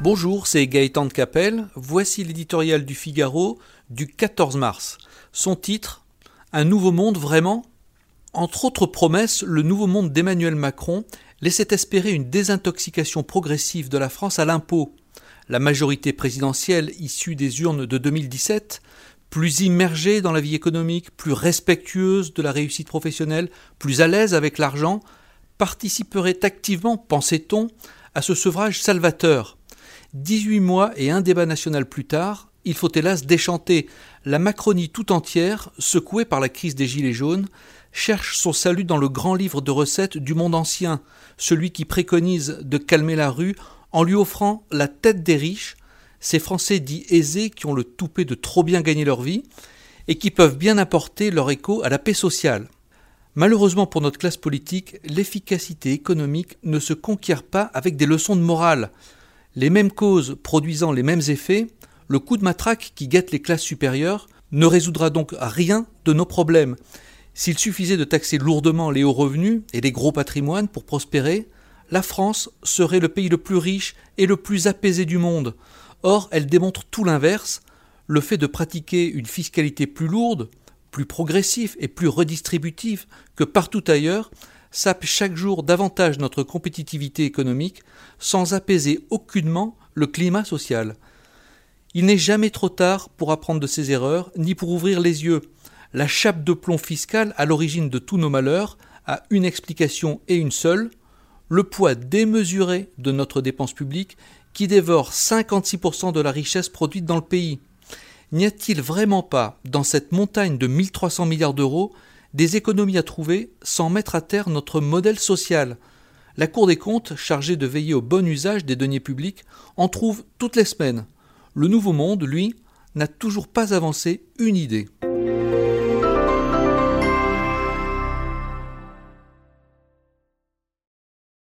Bonjour, c'est Gaëtan de Capelle. Voici l'éditorial du Figaro du 14 mars. Son titre Un nouveau monde vraiment? Entre autres promesses, le nouveau monde d'Emmanuel Macron laissait espérer une désintoxication progressive de la France à l'impôt. La majorité présidentielle issue des urnes de 2017, plus immergée dans la vie économique, plus respectueuse de la réussite professionnelle, plus à l'aise avec l'argent, participerait activement, pensait-on, à ce sevrage salvateur 18 mois et un débat national plus tard, il faut hélas déchanter. La Macronie tout entière, secouée par la crise des Gilets jaunes, cherche son salut dans le grand livre de recettes du monde ancien, celui qui préconise de calmer la rue en lui offrant la tête des riches, ces Français dits aisés qui ont le toupet de trop bien gagner leur vie et qui peuvent bien apporter leur écho à la paix sociale. Malheureusement pour notre classe politique, l'efficacité économique ne se conquiert pas avec des leçons de morale les mêmes causes produisant les mêmes effets, le coup de matraque qui guette les classes supérieures ne résoudra donc rien de nos problèmes. S'il suffisait de taxer lourdement les hauts revenus et les gros patrimoines pour prospérer, la France serait le pays le plus riche et le plus apaisé du monde. Or, elle démontre tout l'inverse. Le fait de pratiquer une fiscalité plus lourde, plus progressive et plus redistributive que partout ailleurs sape chaque jour davantage notre compétitivité économique sans apaiser aucunement le climat social. Il n'est jamais trop tard pour apprendre de ses erreurs, ni pour ouvrir les yeux. La chape de plomb fiscale à l'origine de tous nos malheurs a une explication et une seule, le poids démesuré de notre dépense publique qui dévore 56% de la richesse produite dans le pays. N'y a-t-il vraiment pas, dans cette montagne de 1300 milliards d'euros, des économies à trouver sans mettre à terre notre modèle social. La Cour des comptes, chargée de veiller au bon usage des deniers publics, en trouve toutes les semaines. Le Nouveau Monde, lui, n'a toujours pas avancé une idée.